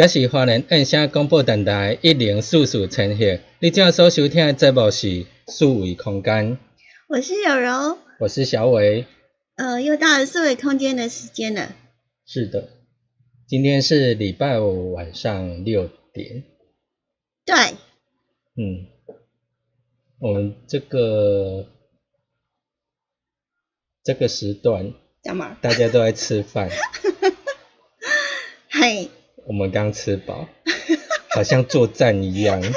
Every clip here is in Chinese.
这是华人印象广播电台一零四四千赫。你正所收听的节目是四维空间，我是有柔，我是小伟。呃，又到了四维空间的时间了。是的，今天是礼拜五晚上六点。对，嗯，我们这个这个时段，干嘛？大家都在吃饭。嘿，我们刚吃饱，好像作战一样。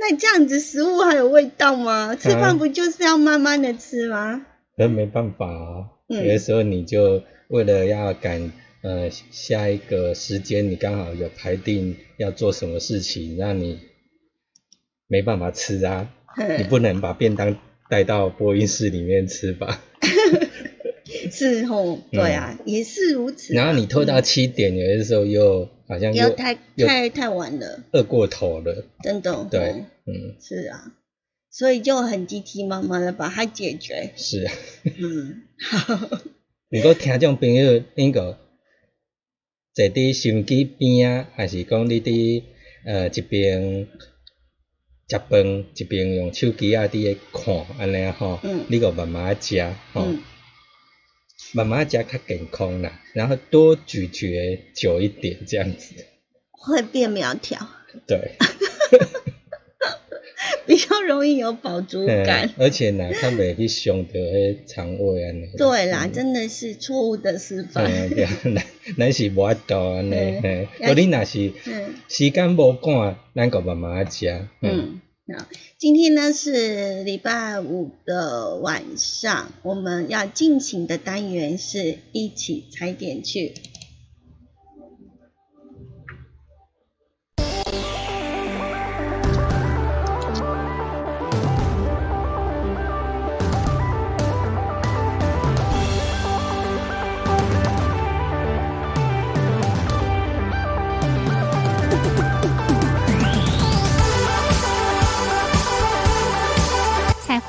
那这样子食物还有味道吗？吃饭不就是要慢慢的吃吗？那没办法啊，嗯有的时候你就为了要赶呃下一个时间，你刚好有排定要做什么事情，那你没办法吃啊，你不能把便当带到播音室里面吃吧？是吼，对啊，也是如此然后你拖到七点，有的时候又好像又又太太太晚了，饿过头了，真的。对，嗯，是啊，所以就很急急忙忙的把它解决。是啊。嗯，好，如果听众朋友恁个坐伫收音机边啊，还是讲你伫呃一边食饭，一边用手机啊伫咧看安尼吼，嗯。你个慢慢食吼，嗯慢慢食较健康啦，然后多咀嚼久一点这样子，会变苗条，对，比较容易有饱足感。嗯。而且呢，较袂去伤到迄肠胃安尼。对啦，真的是错误的示范。嗯，对，咱咱是无法度安尼，嗯嘿，要如你若是嗯时间无赶，咱个慢慢食，嗯，今天呢是礼拜五的晚上，我们要进行的单元是一起踩点去。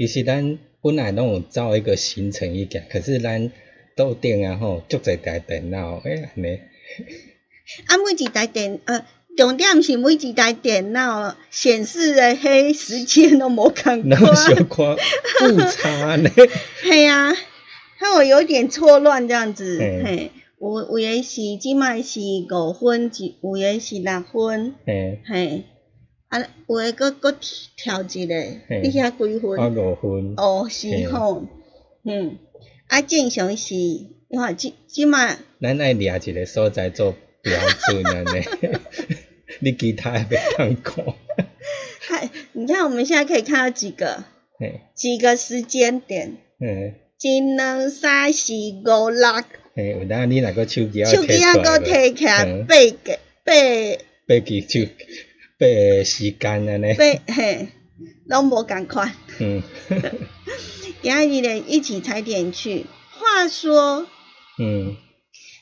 其实咱本来拢有造一个行程一个，可是咱桌顶啊吼，足侪台电脑，哎安尼。啊，每一台电呃，重点是每一台电脑显示的迄时间都无共然后小款。看误差呢。嘿啊，害我有点错乱这样子。嘿嘿，有有诶是即卖是五分，有有诶是六分。嘿，嘿，啊，有诶搁搁调一个，嘿你遐几我分？五分。哦，是吼，嗯，啊，正常是，你看即即摆。咱爱掠一个所在做标准安尼。你其他诶袂当讲。嗨，你看我们现在可以看到几个嘿，几个时间点，嗯，一、两、三、四、五、六，嘿，有当你若个手机啊手机啊搁摕起来嗯八个八八记手八个时间安尼。八嘿，拢无共款。嗯，今日咧一起踩点去。话说，嗯，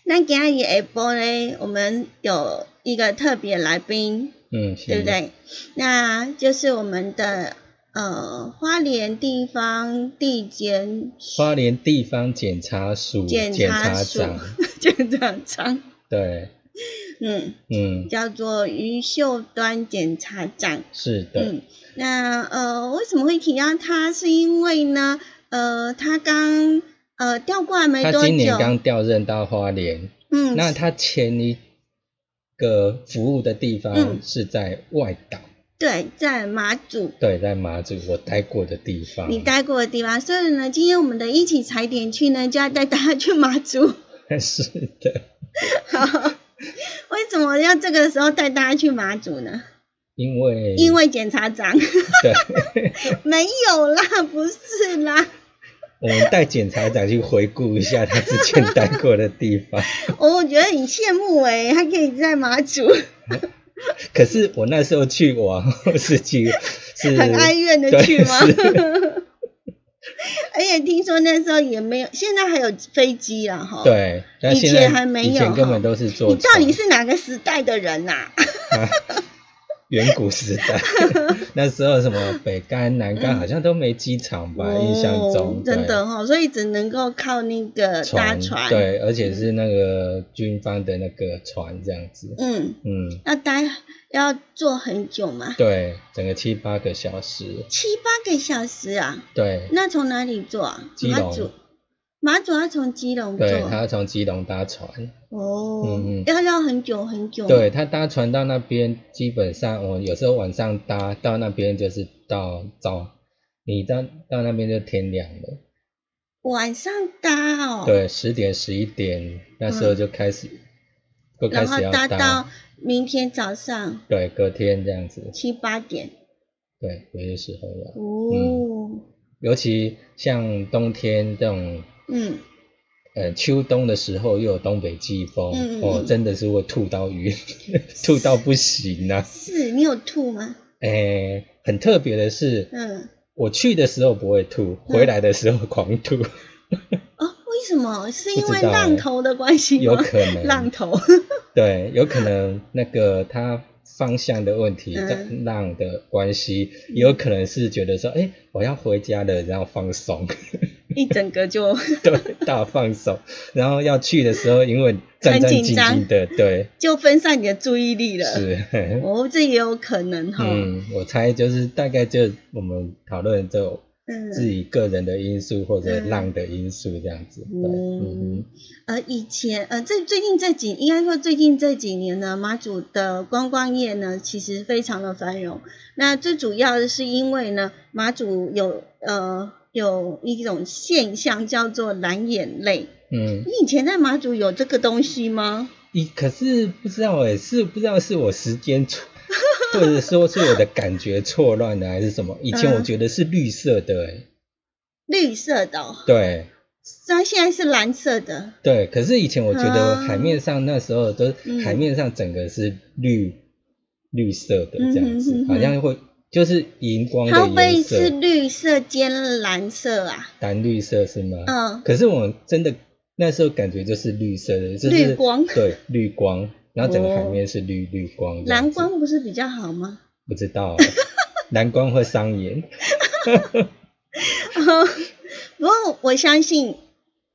那今日下播咧，我们有一个特别来宾，嗯，是对不？对？那就是我们的呃花莲地方地检花莲地方检察署检察长，检察长，对，嗯，嗯，叫做于秀端检察长。是的，嗯，那呃，为什么会提到他？是因为呢，呃，他刚呃调过来没多久他今年，刚调任到花莲，嗯，那他前一个服务的地方嗯是在外岛，对，在马祖。对，在马祖我待过的地方。你待过的地方，所以呢，今天我们的一起踩点去呢，就要带大家去马祖。是的，为什么要这个时候带大家去马祖呢？因为因为检察长对，没有啦，不是啦，我们带检察长去回顾一下他之前待过的地方。我觉得很羡慕哎、他可以在马祖，可是我那时候去往后是去是很哀怨的去吗？是而且听说那时候也没有，现在还有飞机了哈。，对，但以前还没有以前根哈本都是坐你到底是哪个时代的人呐、啊 远古时代，那时候什么北干、南干好像都没机场吧？印象中哦真的哈、所以只能够靠那个搭船。，对，而且是那个军方的那个船这样子，嗯，嗯，要待要坐很久嘛，对，整个七八个小时，七八个小时啊。对，那从哪里坐啊？基隆马祖，要从基隆坐。对，他要从基隆搭船，哦，嗯嗯要要很久很久。对他搭船到那边，基本上我有时候晚上搭到那边就是到早，你到到那边就天亮了。晚上搭哦。。对，十点十一点那时候就开始，就开然后始要搭到明天早上对，隔天这样子，七八点。对，有些时候要，哦。尤其像冬天这种，嗯。呃，秋冬的时候又有东北季风，嗯嗯哦，嗯真的是会吐到晕，吐到不行啊！是你有吐吗？诶、很特别的是，嗯。我去的时候不会吐，回来的时候狂吐，哦，为什么？是因为浪头的关系吗？有可能浪头。对，有可能那个它方向的问题，嗯浪的关系，也有可能是觉得说，哎、我要回家了，然后放松，一整个就 对，大放手，然后要去的时候，因为战战兢兢的，对，就分散你的注意力了。。是，哦，这也有可能哈。嗯，我猜就是大概就我们讨论这种嗯自己个人的因素或者嗯浪的因素这样子，对，嗯嗯，呃，以前呃，这最近这几应该说最近这几年呢，马祖的观光业呢，其实非常的繁荣。那最主要的是因为呢，马祖有呃有一种现象叫做蓝眼泪。嗯，你以前在马祖有这个东西吗？一可是不知道哎、是不知道是我时间错，或者说是我的感觉错乱了还是什么？以前我嗯觉得是绿色的哎、绿色的、哦，对它现在是蓝色的。对，可是以前我觉得啊海面上那时候都、嗯海面上整个是绿绿色的这样子，嗯哼哼哼好像会就是荧光的它会不会颜是色，绿色兼蓝色啊？蓝绿色是吗？嗯，可是我真的那时候感觉就是绿色的，就是绿光。对绿光，然后整个海哦面是绿绿光这样蓝子，光不是比较好吗？不知道，蓝光会伤眼。不过我相信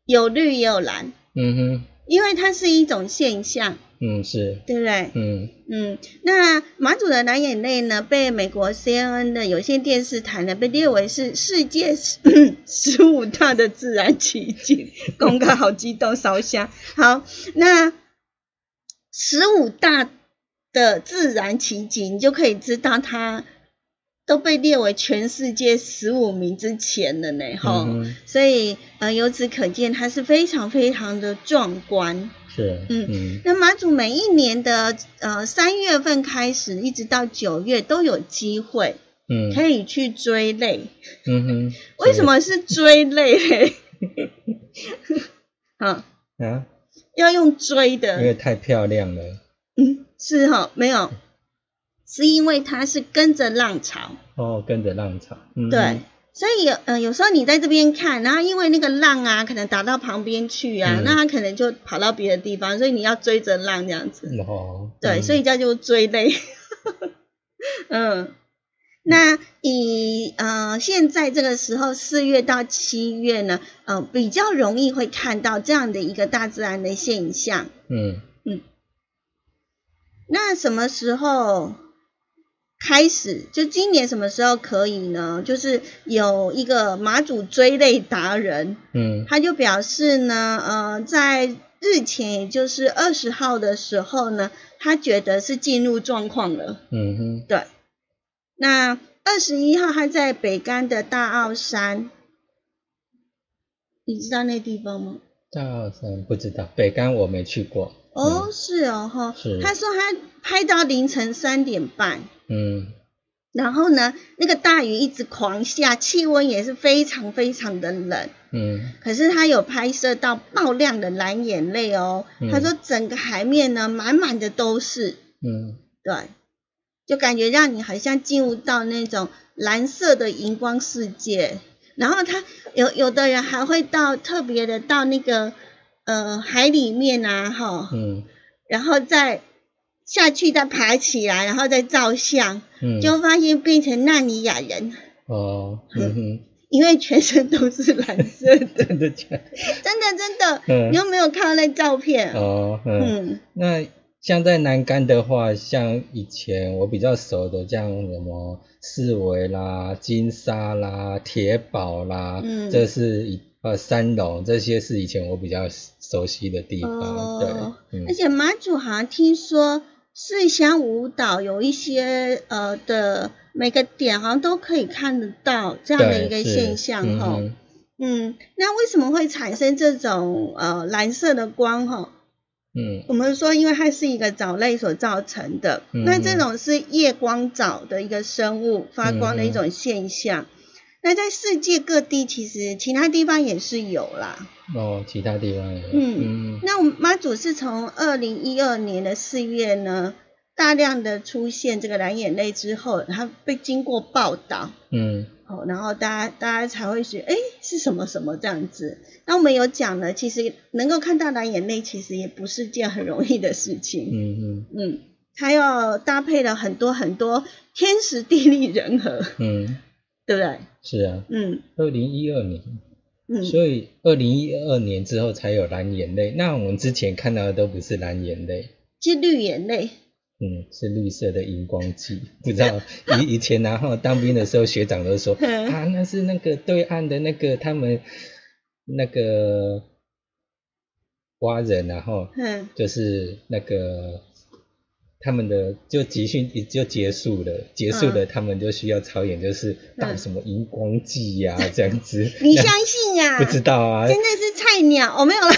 有绿也有蓝，嗯哼，因为它是一种现象，嗯是，对不对？嗯嗯，那马祖的蓝眼泪呢，被美国 CNN 的有线电视台呢，被列为是世界 十五大的自然奇景，公告好激动，烧香。好，那十五大的自然奇景，你就可以知道它都被列为全世界十五名之前的呢，哈、嗯所以呃，由此可见，它是非常非常的壮观。是，嗯。嗯。那马祖每一年的呃三月份开始，一直到九月都有机会嗯。可以去追泪。嗯哼，为什么是追泪？嘞？啊，啊？要用追的。因，为太漂亮了，嗯，是哈、没有，是因为它是跟着浪潮，哦，跟着浪潮，嗯。哼对，所以有呃有时候你在这边看，然后因为那个浪啊，可能打到旁边去啊，嗯。那它可能就跑到别的地方，所以你要追着浪这样子。哦，对，嗯。所以叫做追泪。嗯，那以呃现在这个时候四月到七月呢，呃比较容易会看到这样的一个大自然的现象。嗯。嗯。那什么时候开始？就今年什么时候可以呢？就是有一个马祖追泪达人，嗯他就表示呢，呃，在日前，也就是二十号的时候呢，他觉得是进入状况了。嗯哼，对，那二十一号他在北干的大澳山，你知道那地方吗？大澳山不知道，北干我没去过，哦，是哦，哈是，他说他拍到凌晨三点半，嗯然后呢，那个大雨一直狂下，气温也是非常非常的冷。嗯可是他有拍摄到爆亮的蓝眼泪哦，嗯他说整个海面呢满满的都是，嗯对，就感觉让你好像进入到那种蓝色的荧光世界。然后他有有的人还会到特别的到那个呃海里面啊，哈，嗯。然后再下去再爬起来，然后再照相，嗯，就发现变成纳尼亚人，哦，嗯哼，因为全身都是蓝色的，真的假的？真的真的，嗯。你有没有看到那照片？哦，嗯，嗯。那像在南竿的话，像以前我比较熟的，像什么四维啦、金沙啦、铁堡啦，嗯这是以呃三龙，这些是以前我比较熟悉的地方，哦对，嗯而且马祖好像听说四乡舞蹈有一些呃的每个点好像都可以看得到这样的一个现象哈。嗯嗯，那为什么会产生这种呃蓝色的光哈？嗯我们说，因为它是一个藻类所造成的，嗯那这种是夜光藻的一个生物发光的一种现象。那在世界各地，其实其他地方也是有啦。哦，其他地方也有，嗯嗯那我们妈祖是从二零一二年的四月呢，大量的出现这个蓝眼泪之后，它被经过报道，嗯哦，然后大家大家才会觉得，哎，是什么什么这样子。那我们有讲了，其实能够看到蓝眼泪，其实也不是件很容易的事情。嗯嗯嗯，它要搭配了很多很多天时地利人和，嗯，对不对？是啊，嗯二零一二年，嗯，所以二零一二年之后才有蓝眼泪，那我们之前看到的都不是蓝眼泪。是绿眼泪。嗯，是绿色的荧光剂，不知道以 以前然后当兵的时候，学长都说嗯啊，那是那个对岸的那个他们那个蛙人，然后嗯就是那个他们的就集训也就结束了，结束了，他们就需要操演，就是打嗯什么荧光剂呀、这样子。你相信呀、不知道啊，真的是菜鸟，哦，没有了。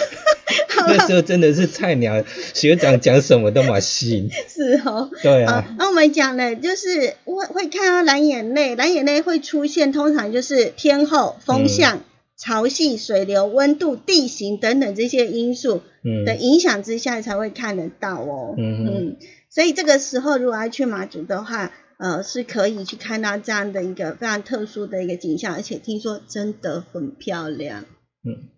好 那时候真的是菜鸟，学长讲什么都蛮信。是哦。好对啊，，那我们讲了就是会会看到蓝眼泪，蓝眼泪会出现，通常就是天候、风向、潮汐、水流、温度、地形等等这些因素嗯的影响之下才会看得到哦。嗯哼所以这个时候如果要去马祖的话，呃，是可以去看到这样的一个非常特殊的一个景象，而且听说真的很漂亮。嗯。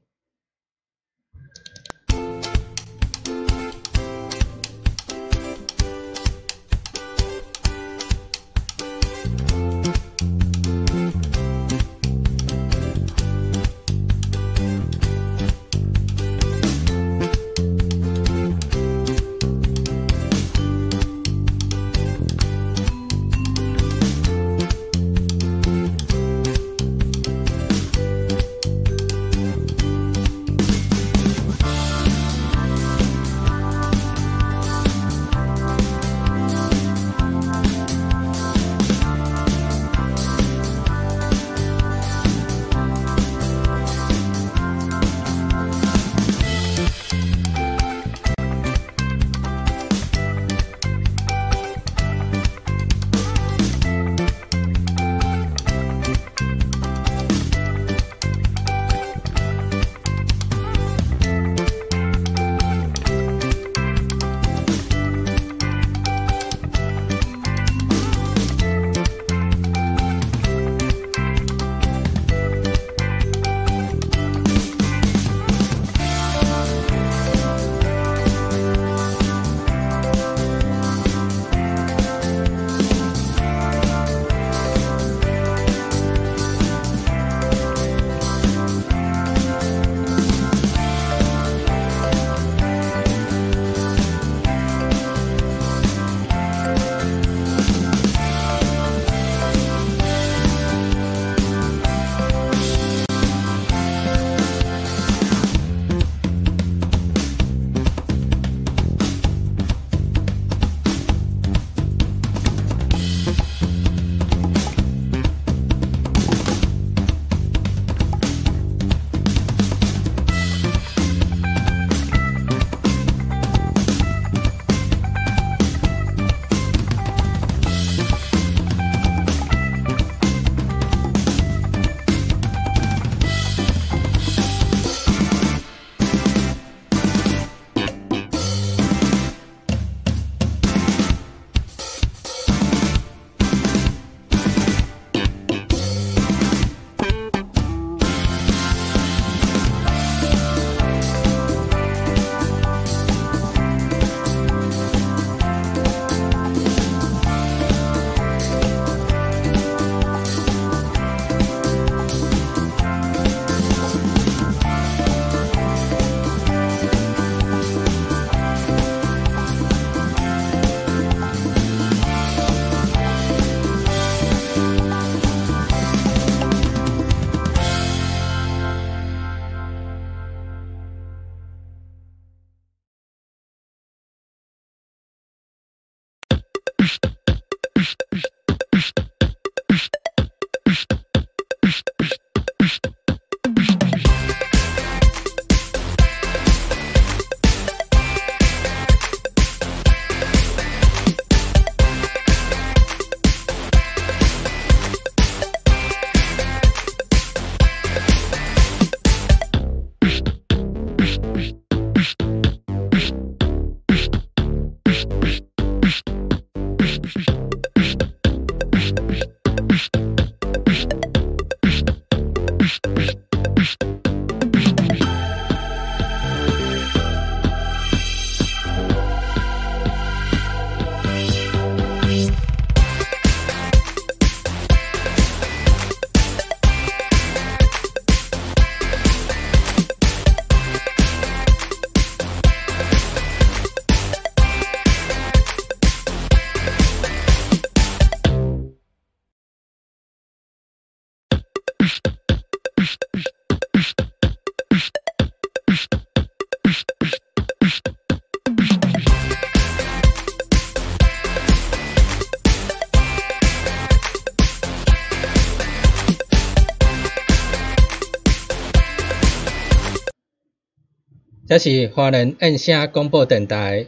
这是华人按声广播电台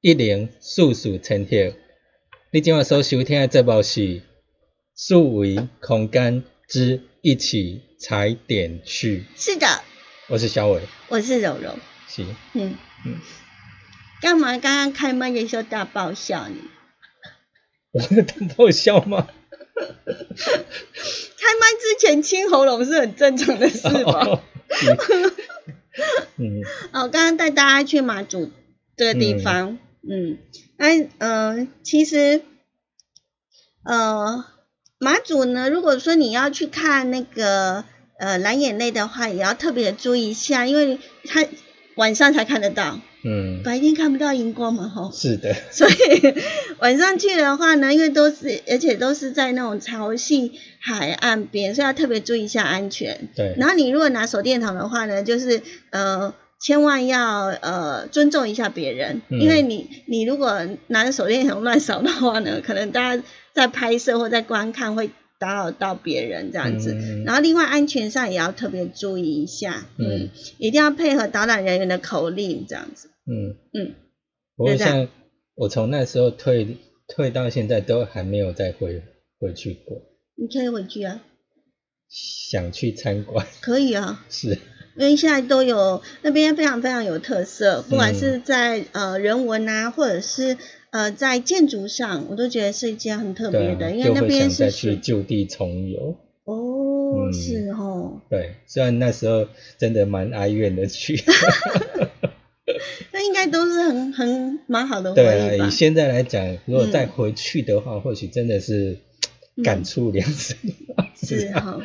一零四四千赫。你今晚所收听的节目是数维空间之一起踩点去。是的，我是小伟，我是柔柔。是，嗯嗯。干嘛刚刚开麦的时候大爆笑你？我 大爆笑吗？开麦之前清喉咙是很正常的事吧？嗯，哦，刚刚带大家去马祖这个地方，嗯，那嗯，其实呃，马祖呢，如果说你要去看那个呃蓝眼泪的话，也要特别注意一下，因为它晚上才看得到。嗯，白天看不到荧光嘛，吼。是的。所以晚上去的话呢，因为都是，而且都是在那种潮汐海岸边，所以要特别注意一下安全。对。然后你如果拿手电筒的话呢，就是呃，千万要呃尊重一下别人，因为你你如果拿着手电筒乱扫的话呢，可能大家在拍摄或在观看会。打扰到别人这样子，然后另外安全上也要特别注意一下，嗯，一定要配合导览人员的口令这样子，嗯嗯。不过像我从那时候退退到现在都还没有再回回去过。你可以回去啊。想去参观。可以啊。是。因为现在都有那边非常非常有特色，不管是在呃人文啊，或者是。呃，在建筑上，我都觉得是一件很特别的，因为那边是去就地重游。哦，是哦。对，虽然那时候真的蛮哀怨的去。那应该都是很很蛮好的回忆吧？对啊，以现在来讲，如果再回去的话，或许真的是感触良深。是哈。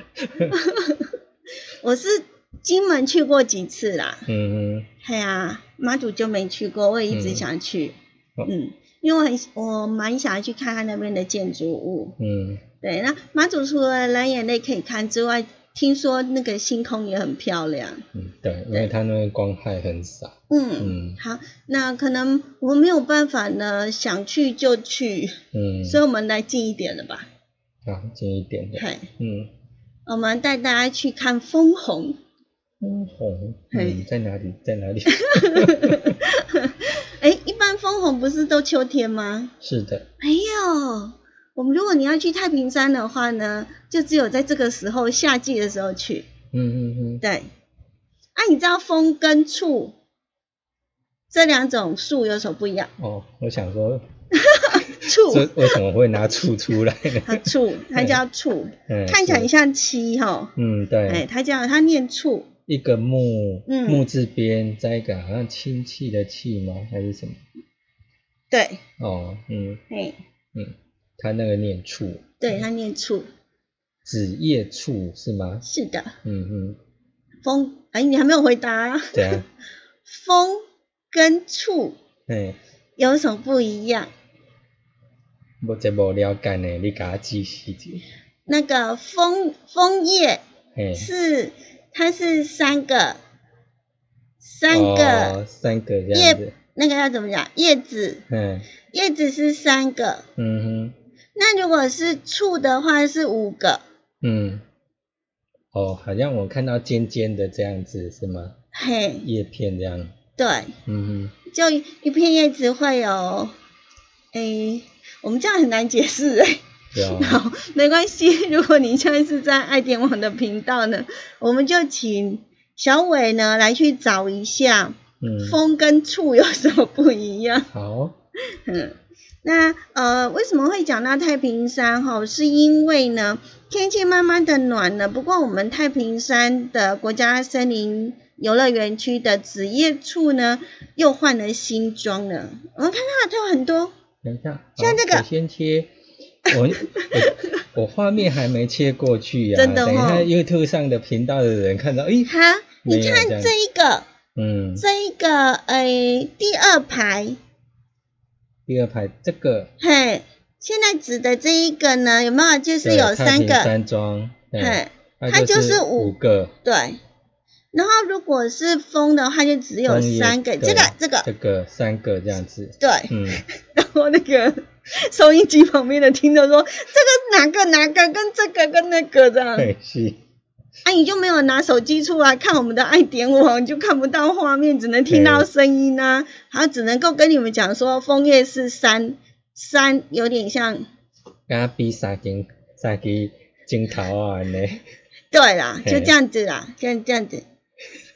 我是金门去过几次啦。嗯嗯。对啊，马祖就没去过，我也一直想去。嗯。因为我很我蛮想要去看看那边的建筑物，嗯，对。那马祖除了蓝眼泪可以看之外，听说那个星空也很漂亮，嗯，对，因为它那个光害很少，嗯嗯。好，那可能我没有办法呢，想去就去，嗯，所以我们来近一点的吧，啊，近一点的，对，嗯，我们带大家去看枫红，枫红，嗯，在哪里？在哪里？哎，一般枫红不是都秋天吗？是的。没有，我们如果你要去太平山的话呢，就只有在这个时候，夏季的时候去。嗯嗯嗯。对。啊，你知道枫跟醋这两种树有什么不一样？哦，我想说，醋为什么会拿醋出来？它醋，它叫醋，看起来很像漆哈。嗯，对。哎，它叫它念醋。一个木木字边，再一个好像氢气的气吗？还是什么？对。哦，嗯。哎。嗯，他那个念醋。对他念醋。子叶醋是吗？是的。嗯嗯。风，哎，你还没有回答。对啊。风跟醋，哎，有什么不一样？我这无了解呢，你给他记细节。那个枫枫叶是。它是三个，三个，三个叶，那个要怎么讲？叶子，嗯，叶子是三个，嗯哼。那如果是醋的话是五个，嗯。哦，好像我看到尖尖的这样子是吗？嘿，叶片这样。对，嗯哼。就一片叶子会有，哎，我们这样很难解释哎。好，没关系。如果你现在是在爱点网的频道呢，我们就请小伟呢来去找一下，嗯，风跟醋有什么不一样？好，嗯，那呃，为什么会讲到太平山？哈，是因为呢天气慢慢的暖了。不过我们太平山的国家森林游乐园区的紫叶醋呢，又换了新装了。我们看到它有很多，等一下，像这个先切。我我我画面还没切过去呀，真的等一下 YouTube 上的频道的人看到，哎，哈，你看这一个，嗯，这一个，哎，第二排，第二排这个，嘿，现在指的这一个呢，有没有？就是有三个山庄，嘿，它就是五个，对，然后如果是风的话，就只有三个，这个这个这个三个这样子，对，嗯，然后那个。收音机旁边的听众说：“这个哪个哪个跟这个跟那个这样？”是，啊，你就没有拿手机出来看我们的爱点网，就看不到画面，只能听到声音啊。然后只能够跟你们讲说，枫叶是山山，有点像。刚比三根三根镜头啊呢。对啦，就这样子啦，像这样子。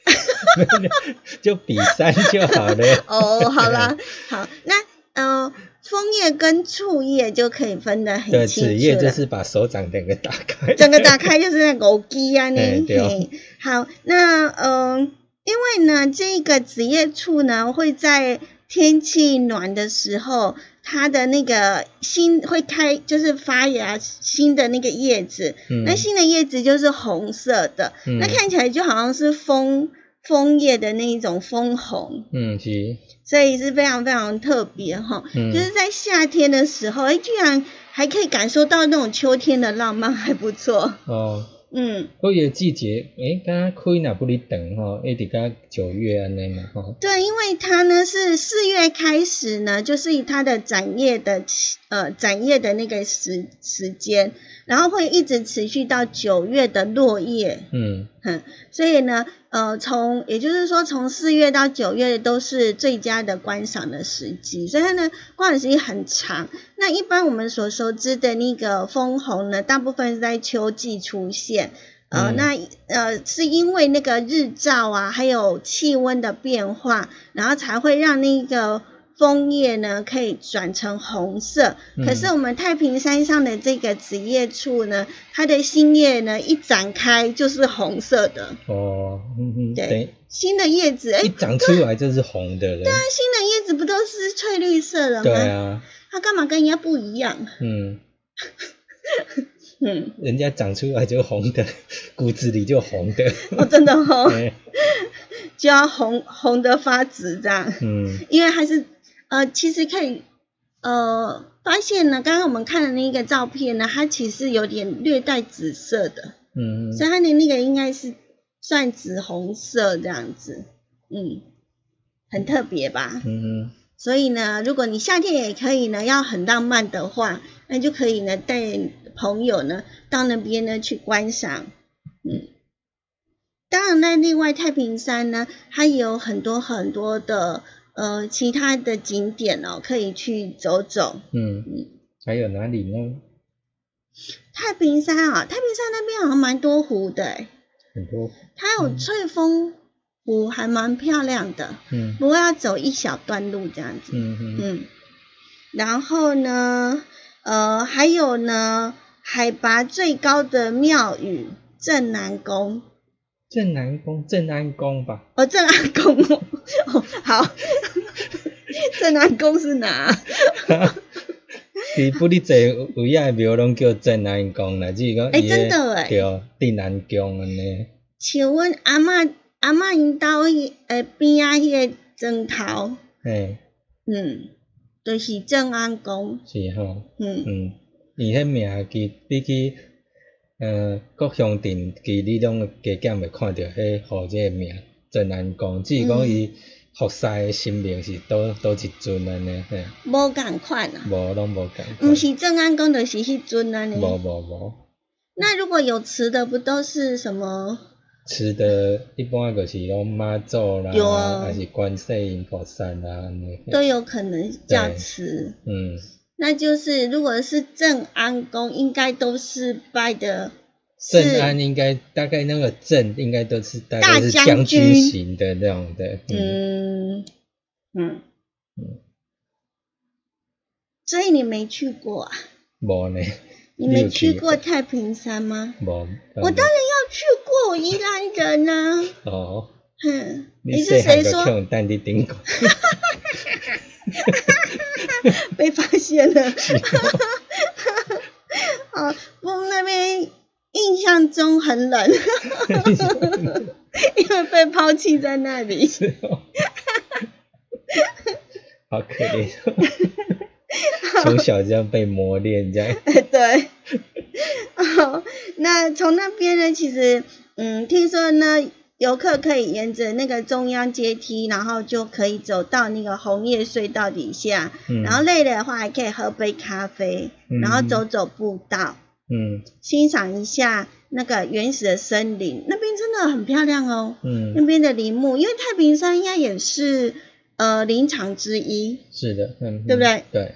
就比山就好了。哦，好啦，好，那嗯。枫叶跟醋叶就可以分得很清楚了。叶就是把手掌整个打开，整个打开就是那个机啊，那 好，那嗯，因为呢，这个紫叶醋呢会在天气暖的时候，它的那个新会开，就是发芽新的那个叶子。嗯。那新的叶子就是红色的，那看起来就好像是枫枫叶的那一种枫红。嗯，是。所以是非常非常特别哈，就是在夏天的时候，哎，居然还可以感受到那种秋天的浪漫，还不错。哦，嗯，过个季节，哎，刚刚开那不离等哈，一直到九月安内嘛哈。对，因为它呢是四月开始呢，就是以它的展叶的呃展叶的那个时时间。然后会一直持续到九月的落叶，嗯，哼，所以呢，呃，从也就是说，从四月到九月都是最佳的观赏的时机，所以它呢，观赏时间很长。那一般我们所熟知的那个枫红呢，大部分是在秋季出现，呃，那呃是因为那个日照啊，还有气温的变化，然后才会让那个。枫叶呢可以转成红色，可是我们太平山上的这个紫叶簇呢，它的新叶呢一展开就是红色的。哦，嗯嗯，对，新的叶子一长出来就是红的了。对啊，新的叶子不都是翠绿色的吗？对啊，它干嘛跟人家不一样？嗯 嗯，人家长出来就红的，骨子里就红的。哦，真的哦，就要红红的发紫这样。嗯，因为它是。呃，其实可以，呃，发现呢，刚刚我们看的那个照片呢，它其实有点略带紫色的，嗯，所以它的那个应该是算紫红色这样子，嗯，很特别吧，嗯所以呢，如果你夏天也可以呢，要很浪漫的话，那就可以呢带朋友呢到那边呢去观赏，嗯，当然呢，另外太平山呢，它有很多很多的。呃，其他的景点哦，可以去走走。嗯嗯，还有哪里呢？太平山啊，太平山那边好像蛮多湖的。很多。它有翠峰湖，还蛮漂亮的。嗯。不过要走一小段路这样子。嗯嗯。嗯。然后呢，呃，还有呢，海拔最高的庙宇镇南宫。镇南宫，镇安宫吧。哦，镇安宫 哦，好。镇安宫是哪？其实不哩侪位啊庙拢叫镇安宫啦，只是讲伊真的诶，对，镇安宫安尼。像阮阿嬷阿嬷因兜迄诶边仔迄个砖头，嘿，嗯，就是镇安宫。是吼，嗯嗯，伊迄名记比起。呃，各乡镇其你拢加减会看到迄号这个名真难讲，只是讲伊服侍的神明是多多一尊安尼，嘿。无共款啊。无，拢无共。毋是正安宫，就是迄尊安尼。无无无。那如果有祠的，不都是什么？祠的，一般就是拢妈祖啦，还是观世音菩萨啦，都有可能叫祠。嗯。那就是如果是正安宫，应该都是拜的。正安应该大概那个正应该都是大概是将军型的那种的。嗯嗯嗯。所以你没去过啊？没呢。你没去过太平山吗？没。我当然要去过，我宜兰人呢。哦。哼。你是谁说？被发现了，好，我那边印象中很冷，因为被抛弃在那里，好可怜，从小这样被磨练，这样，对，哦，那从那边呢，其实，嗯，听说呢。游客可以沿着那个中央阶梯，然后就可以走到那个红叶隧道底下。然后累了的话，还可以喝杯咖啡，然后走走步道。嗯，欣赏一下那个原始的森林，那边真的很漂亮哦。嗯，那边的林木，因为太平山应该也是呃林场之一。是的，嗯，对不对？对。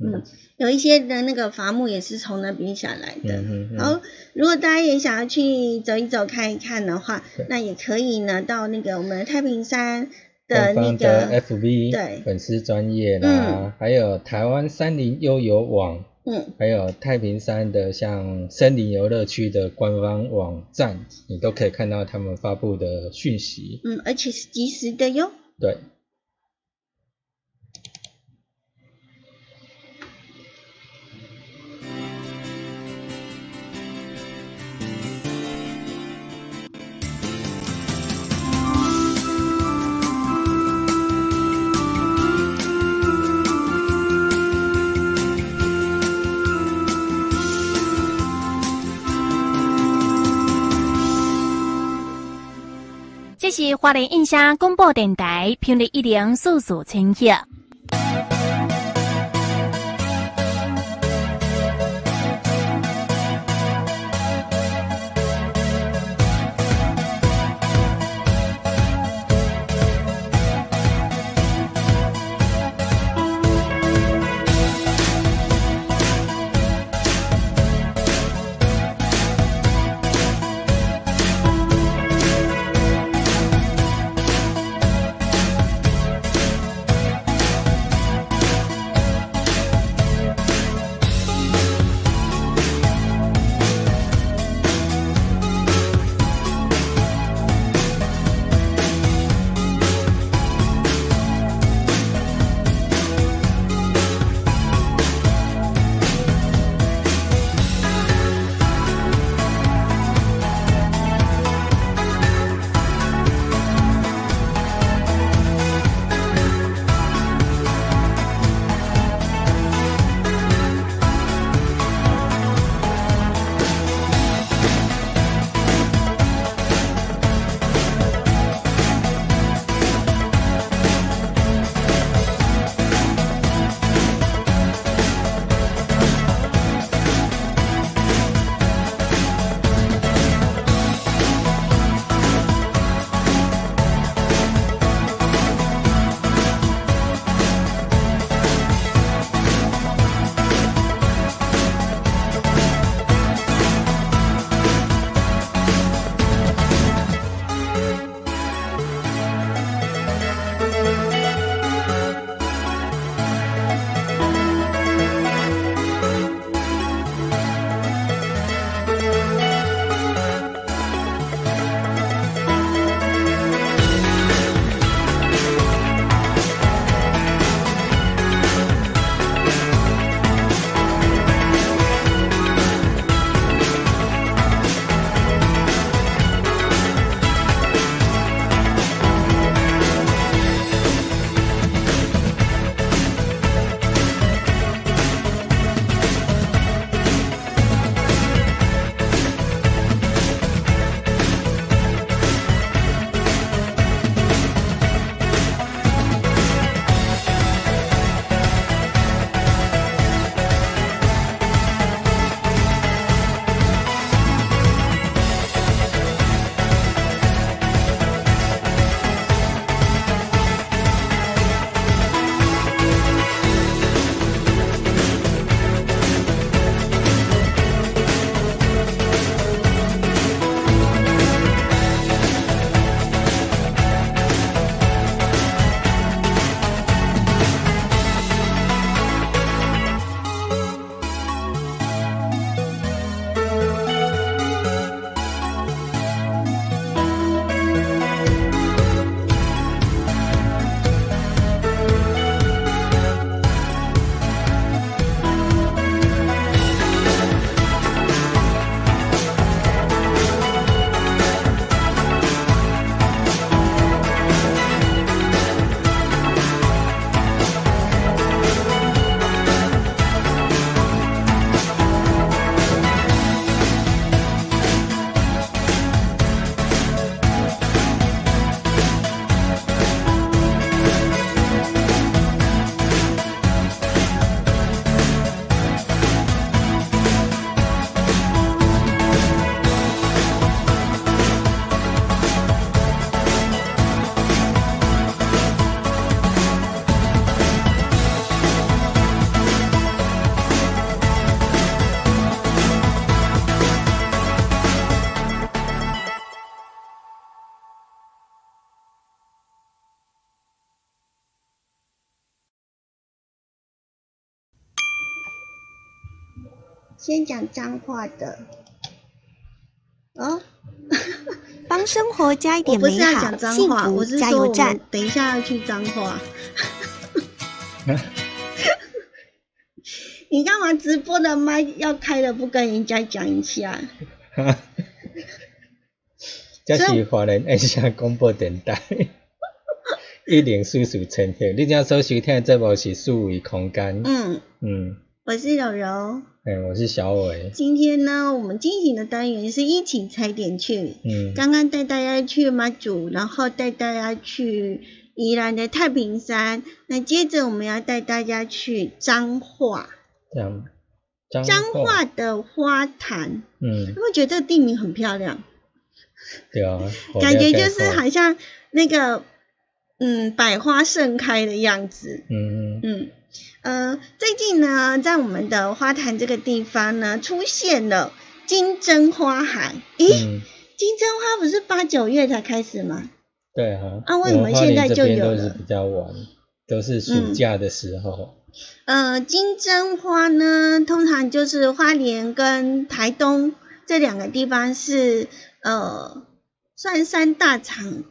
嗯，有一些的那个伐木也是从那边下来的。嗯然后，如果大家也想要去走一走、看一看的话，那也可以呢，到那个我们太平山的那个 FB 对粉丝专业啦，还有台湾山林悠游网，嗯，还有太平山的像森林游乐区的官方网站，你都可以看到他们发布的讯息。嗯，而且是及时的哟。对。这是华联印象广播电台频率一零四四千赫。先讲脏话的。哦，帮生活加一点美好，幸福加油站。等一下要去脏话。你干嘛直播的麦要开了不跟人家讲一下？这是华人爱下广播电台，一零四四千赫。你正所收听这部是数维空间。嗯嗯，我是柔柔。哎，我是小伟。今天呢，我们进行的单元是一起踩点去。嗯。刚刚带大家去马祖，然后带大家去宜兰的太平山。那接着我们要带大家去彰化。这样。彰化的花坛。嗯。会觉得这个地名很漂亮。对啊，感觉就是好像那个嗯百花盛开的样子。嗯嗯嗯。呃，最近呢，在我们的花坛这个地方呢，出现了金针花海。咦，金针花不是八九月才开始吗？对啊。啊，为什么现在就有了？比较晚，都是暑假的时候。呃，金针花呢，通常就是花莲跟台东这两个地方是。呃，算三大产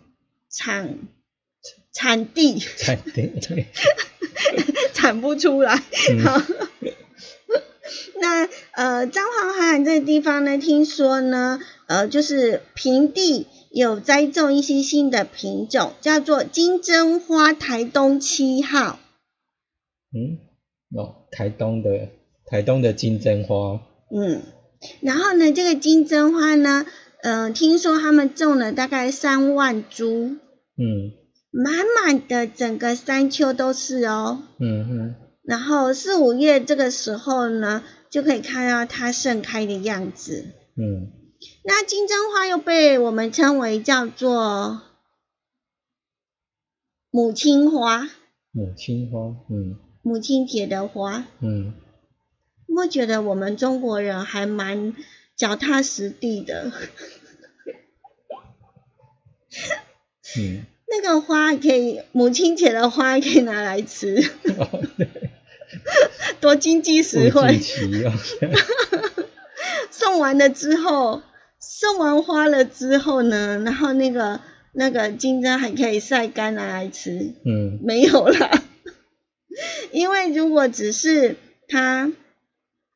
产产地，产地 产不出来。那呃，彰化海岸这个地方呢，听说呢，呃，就是平地有栽种一些新的品种，叫做金针花台东七号。嗯，哦，台东的台东的金针花。嗯，然后呢，这个金针花呢。嗯，听说他们种了大概三万株，嗯，满满的整个山丘都是哦，嗯哼，然后四五月这个时候呢，就可以看到它盛开的样子，嗯，那金针花又被我们称为叫做母亲花，母亲花，嗯，母亲节的花，嗯，我觉得我们中国人还蛮。脚踏实地的，嗯，那个花可以母亲节的花可以拿来吃，多经济实惠。送完了之后，送完花了之后呢，然后那个那个金针还可以晒干拿来吃。嗯，没有了，因为如果只是它，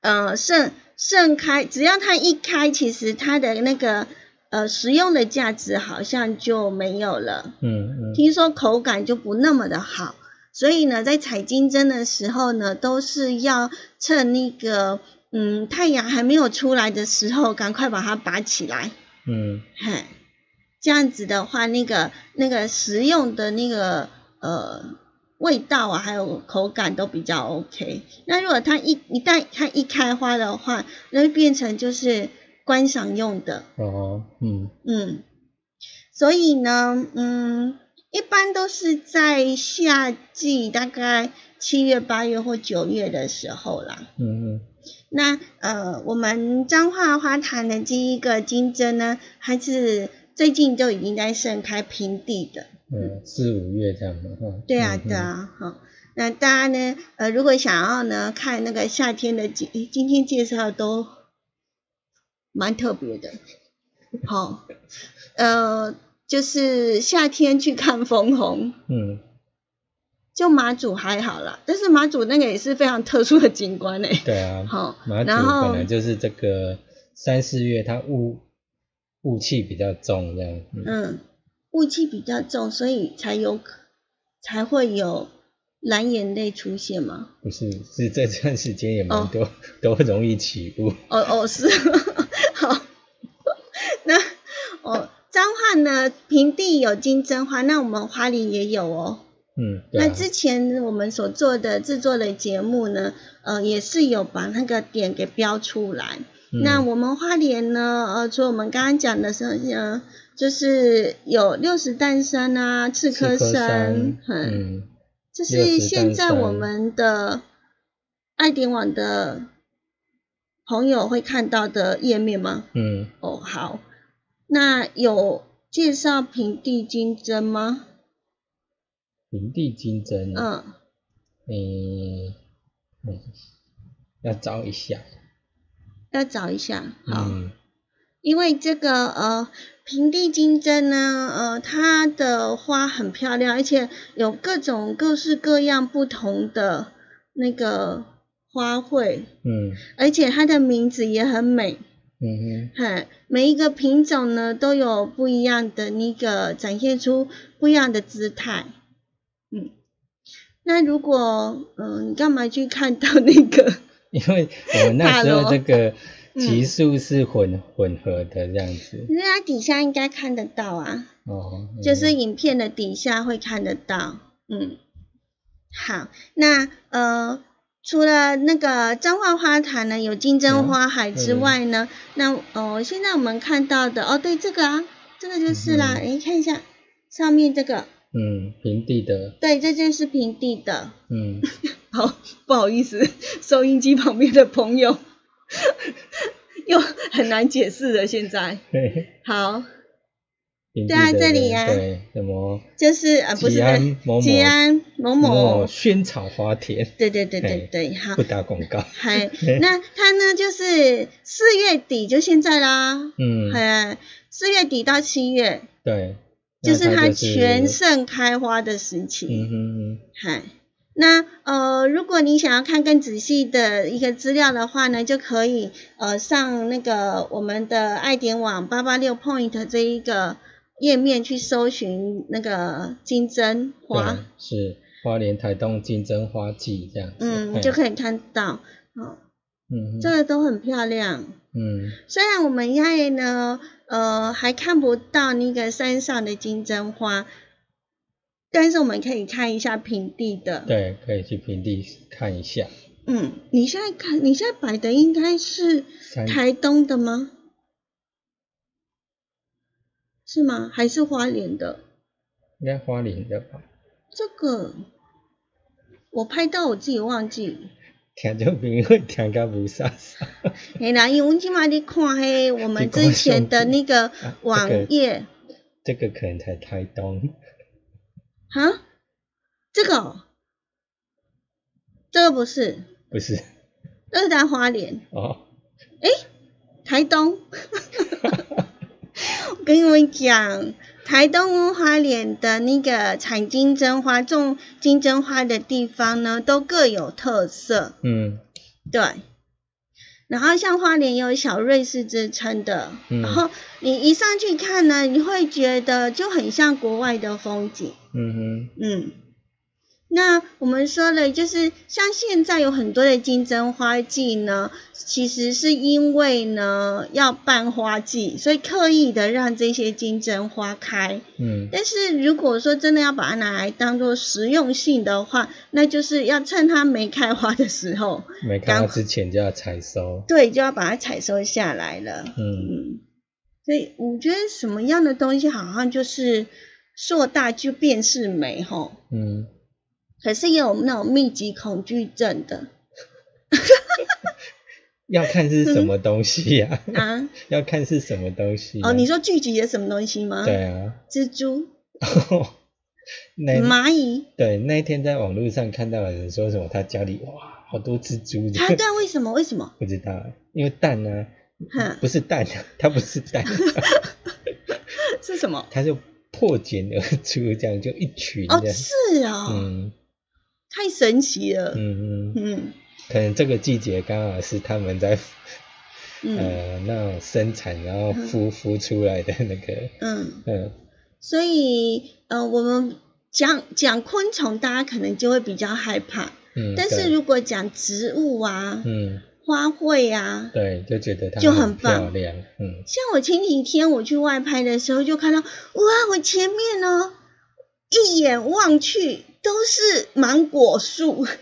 呃，盛。盛开，只要它一开，其实它的那个呃食用的价值好像就没有了。嗯嗯。听说口感就不那么的好，所以呢，在采金针的时候呢，都是要趁那个嗯太阳还没有出来的时候，赶快把它拔起来。嗯。嘿，这样子的话，那个那个食用的那个呃。味道啊，还有口感都比较 OK。那如果它一一旦它一开花的话，那就变成就是观赏用的。哦，嗯嗯。所以呢，嗯，一般都是在夏季，大概七月、八月或九月的时候啦。嗯嗯。那呃，我们彰化花坛的这一个金针呢，还是最近就已经在盛开平地的。嗯，四五月这样的哈。对啊，对啊，好。那大家呢，呃，如果想要呢看那个夏天的景，今天介绍都蛮特别的。好，呃，就是夏天去看枫红。嗯。就马祖还好啦，但是马祖那个也是非常特殊的景观诶。对啊。好。马祖本来就是这个三四月，它雾雾气比较重这样。嗯。雾气比较重，所以才有才会有蓝眼泪出现吗？不是，是这段时间也蛮多，都容易起雾。哦哦是，好，那哦彰化呢平地有金针花，那我们花莲也有哦。嗯，那之前我们所做的制作的节目呢，呃也是有把那个点给标出来。那我们花莲呢，呃除了我们刚刚讲的是呃。就是有六十担山啊，刺科山，嗯，这是现在我们的爱点网的朋友会看到的页面吗？嗯，哦，好，那有介绍平地金针吗？平地金针，嗯，嗯，要找一下。要找一下，好，因为这个呃平地金针呢，呃它的花很漂亮，而且有各种各式各样不同的那个花卉，嗯，而且它的名字也很美，嗯哼，嗨，每一个品种呢都有不一样的那个展现出不一样的姿态，嗯，那如果嗯你干嘛去看到那个？因为我们那时候这个级数是混混合的这样子，那它底下应该看得到啊，哦，就是影片的底下会看得到，嗯，好，那呃除了那个彰化花坛呢有金针花海之外呢，那哦现在我们看到的哦对这个啊，这个就是啦，哎看一下上面这个。嗯，平地的。对，这就是平地的。嗯，好，不好意思，收音机旁边的朋友，又很难解释了。现在，好，对啊，这里呀，对，什么？就是啊，不是吉安某某，吉安某某萱草花田。对对对对对，好，不打广告。嗨，那它呢，就是四月底就现在啦。嗯，嗨，四月底到七月。对。就是它全盛开花的时期。嗯哼哼。嗨，那呃，如果你想要看更仔细的一个资料的话呢，就可以呃上那个我们的爱点网八八六 point 这一个页面去搜寻那个金针花。是花莲台东金针花季这样。嗯，就可以看到。哦。嗯。这个都很漂亮。嗯。虽然我们现在呢。呃，还看不到那个山上的金针花，但是我们可以看一下平地的。对，可以去平地看一下。嗯，你现在看，你现在摆的应该是台东的吗？是吗？还是花莲的？应该花莲的吧。这个我拍到我自己忘记。听众朋友听个无啥啥。嘿啦，因为今嘛你看嘿，我们之前的那个网页。这个可能才台东。哈？这个？这个不是。不是。那是在花莲。哦。哎，台东。我跟你们讲。台东花莲的那个产金针花、种金针花的地方呢，都各有特色。嗯，对。然后像花莲有小瑞士之称的，然后你一上去看呢，你会觉得就很像国外的风景。嗯哼，嗯。那我们说了，就是像现在有很多的金针花季呢，其实是因为呢要办花季，所以刻意的让这些金针花开。嗯。但是如果说真的要把它拿来当做实用性的话，那就是要趁它没开花的时候，没开花之前就要采收。对，就要把它采收下来了。嗯。所以我觉得什么样的东西好像就是硕大就便是美，吼。嗯。可是也有那种密集恐惧症的，要看是什么东西呀？啊，要看是什么东西。哦，你说聚集的什么东西吗？对啊，蜘蛛、那蚂蚁。对，那一天在网络上看到有人说什么，他家里哇好多蜘蛛。他对，为什么？为什么？不知道，因为蛋呢，不是蛋，它不是蛋，是什么？它就破茧而出，这样就一群。哦，是啊，嗯。太神奇了，嗯嗯。嗯，可能这个季节刚好是他们在，呃，那种生产然后孵孵出来的那个，嗯。嗯，所以呃，我们讲讲昆虫，大家可能就会比较害怕，嗯，但是如果讲植物啊，嗯，花卉啊，对，就觉得它就很漂亮，嗯，像我前几天我去外拍的时候，就看到哇，我前面呢，一眼望去。都是芒果树，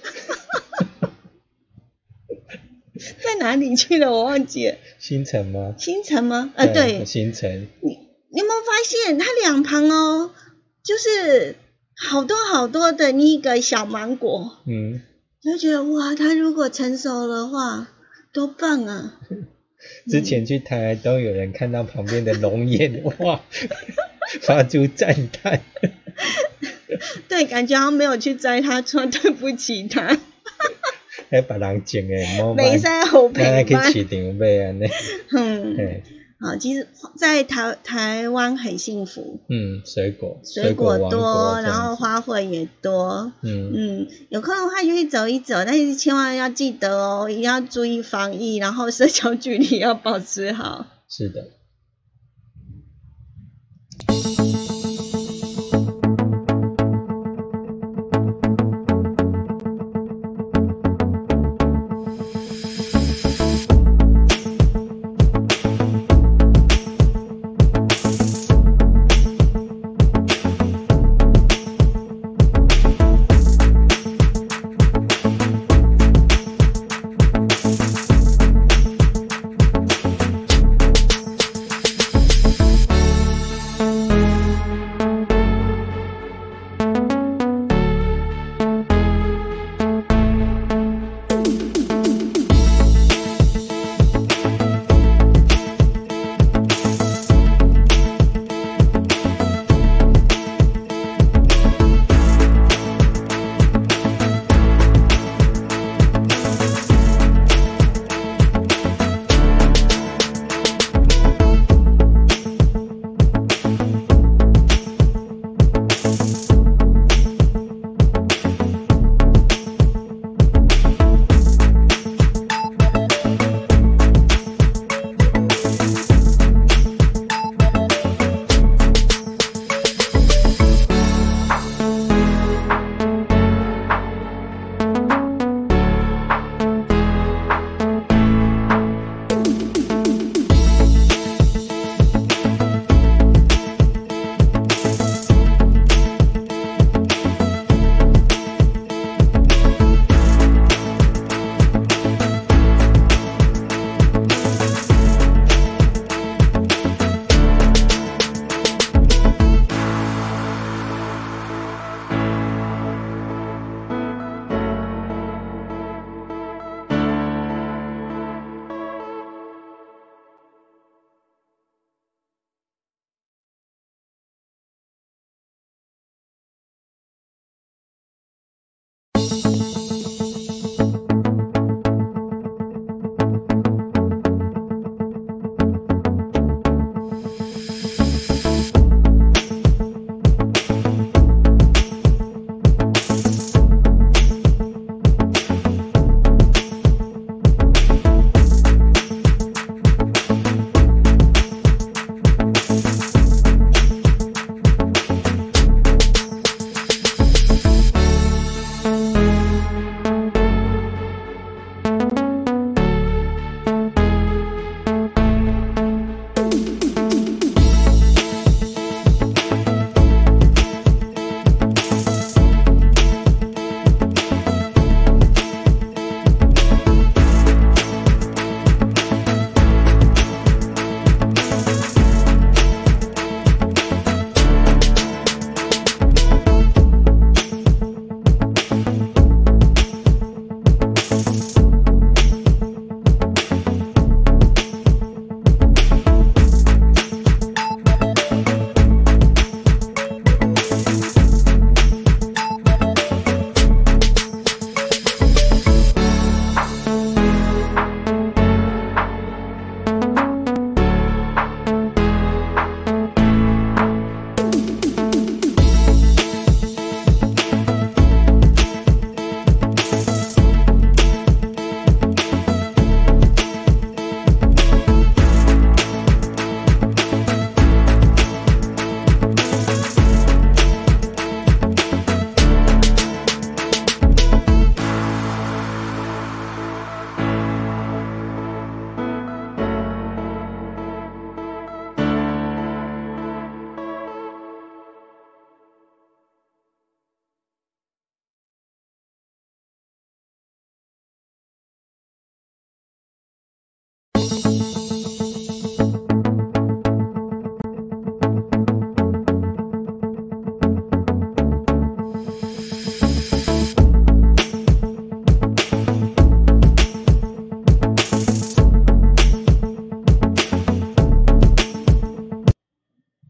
在哪里去了？我忘记了。新城吗？新城吗？啊，对，新城。你你有没有发现，它两旁哦，就是好多好多的那个小芒果。嗯。就觉得哇，它如果成熟的话，多棒啊！之前去台都有人看到旁边的龙眼，哇，发出赞叹。对，感觉好像没有去摘它，穿对不起它。迄别人种诶，唔使后陪，咱去市场买安尼。嗯，好，其实，在台台湾很幸福。嗯，水果，水果多，然后花卉也多。嗯嗯，有空的话就去走一走，但是千万要记得哦，一定要注意防疫，然后社交距离要保持好。是的。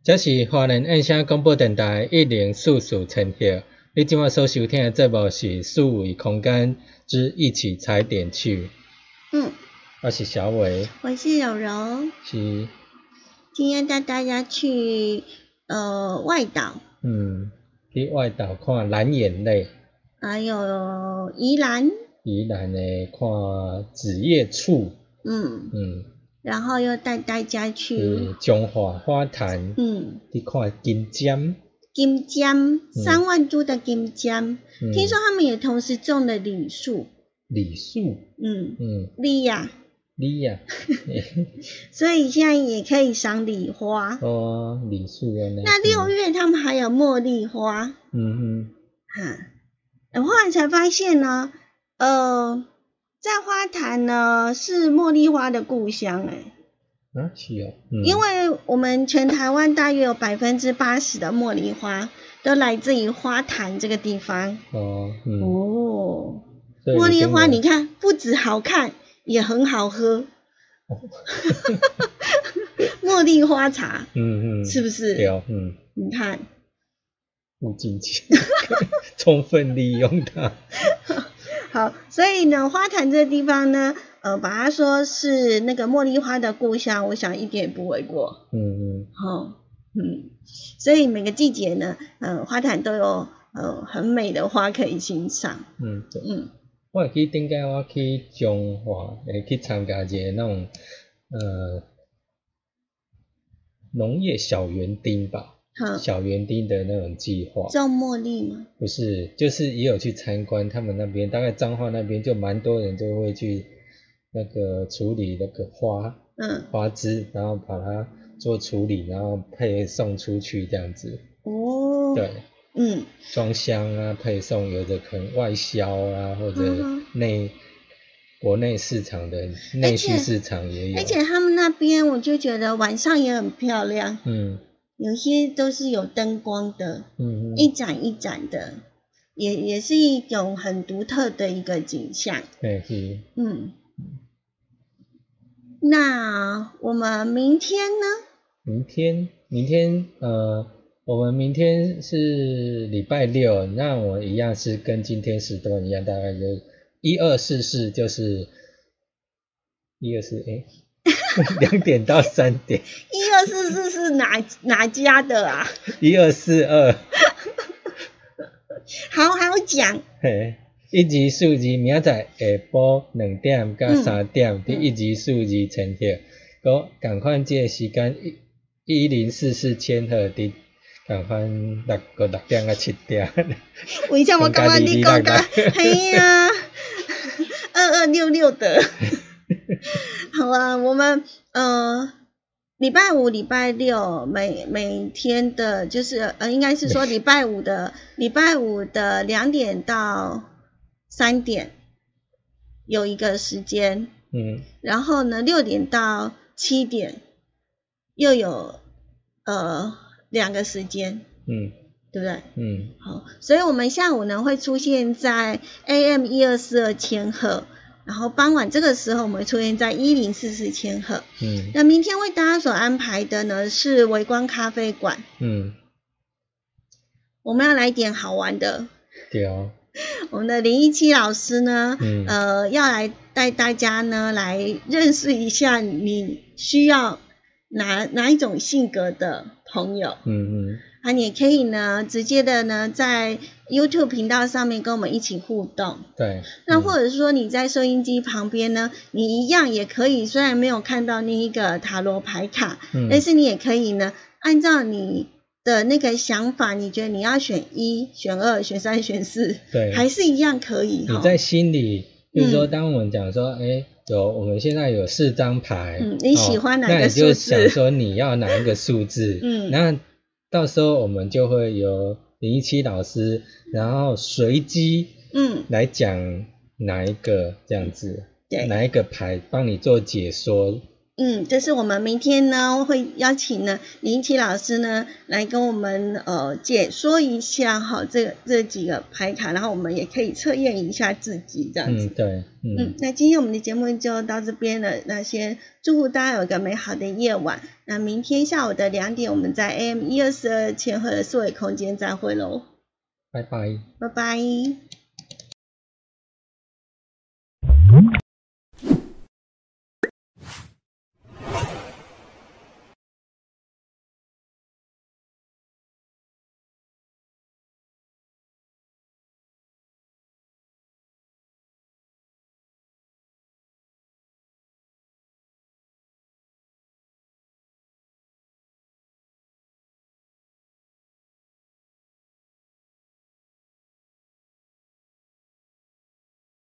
这是华人印象广播电台一零四四千赫，你今晚所收听的节目是数维空间之一起踩点去。嗯，我是小伟，我是柔柔，是。今天带大家去呃外岛，嗯，去外岛看蓝眼泪，还有宜兰，宜兰的看紫叶厝，嗯，嗯，然后又带大家去。去中华花坛，嗯。去看金针，金针三万株的金针，嗯。听说他们也同时种了李树，李树，嗯，嗯，李呀、李呀，所以现在也可以赏李花。哦，李树的那那六月他们还有茉莉花，嗯哈，我后来才发现呢，呃，在花坛呢是茉莉花的故乡哎、哼，啊？是哦，嗯，因为我们全台湾大约有百分之八十的茉莉花都来自于花坛这个地方。哦，嗯，哦，茉莉花你看不止好看，也很好喝。茉莉花茶嗯嗯，是不是？对哦，嗯，你看，物尽其充分利用它，好，所以呢，花坛这个地方呢，呃，把它说是那个茉莉花的故乡，我想一点也不为过。嗯嗯，哦，嗯，所以每个季节呢，呃，花坛都有呃很美的花可以欣赏。嗯，对。嗯，我会去顶间我去中华，会去参加一个那种呃农业小园丁吧，好，小园丁的那种计划，种茉莉吗？不是，就是也有去参观他们那边，大概彰化那边就蛮多人就会去那个处理那个花嗯，花枝，然后把它做处理，然后配送出去这样子，哦，，对。嗯，装箱啊，配送，有的可能外销啊，或者嗯内、国内市场的内需市场也有。而且他们那边我就觉得晚上也很漂亮，嗯有些都是有灯光的，嗯嗯，一盏一盏的，也也是一种很独特的一个景象。对是，嗯，那我们明天呢？明天明天呃，我们明天是礼拜六，那我一样是跟今天时段一样，大概就一二四四就是一二四哎，两点到三点，一二四四是哪哪家的啊？一二四二。好好讲。嘿，一级数字明仔载下晡两点到三点，伫、一级数字呈现，佮共款即个时间一一零四四千赫伫共款六个六点到七点。为什么感觉你讲个嘿呀，二二六六的？好了，我们呃礼拜五、礼拜六每每天的，就是呃，应该是说礼拜五的礼拜五的两点到三点有一个时间，嗯。然后呢六点到七点又有呃两个时间，嗯。对不对？嗯。好，所以我们下午呢会出现在 AM 一二四二千赫，然后傍晚这个时候我们会出现在一零四四千赫。嗯那明天为大家所安排的呢是微光咖啡馆，嗯，我们要来点好玩的。对哦，我们的林一七老师呢，嗯呃，要来带大家呢来认识一下你需要哪哪一种性格的朋友。嗯嗯啊，你也可以呢，直接的呢，在 YouTube 频道上面跟我们一起互动。对，那或者是说你在收音机旁边呢，你一样也可以，虽然没有看到那一个塔罗牌卡，嗯。但是你也可以呢，按照你的那个想法，你觉得你要选一、选二、选三、选四，对，还是一样可以。你在心里，比如说，嗯。当我们讲说，哎、有我们现在有四张牌，嗯你喜欢哪个哦那你就数字？想说你要哪一个数字，嗯。那到时候我们就会有林一七老师，然后随机嗯，来讲哪一个这样子，对。哪一个牌帮你做解说，嗯，这是我们明天呢会邀请呢林奇老师呢来跟我们呃解说一下哈这这几个牌卡，然后我们也可以测验一下自己这样子。嗯，对，嗯嗯，那今天我们的节目就到这边了。那先祝福大家有个美好的夜晚。那明天下午的两点，我们在 AM 一二四二千赫的四维空间再会喽。拜拜，拜拜。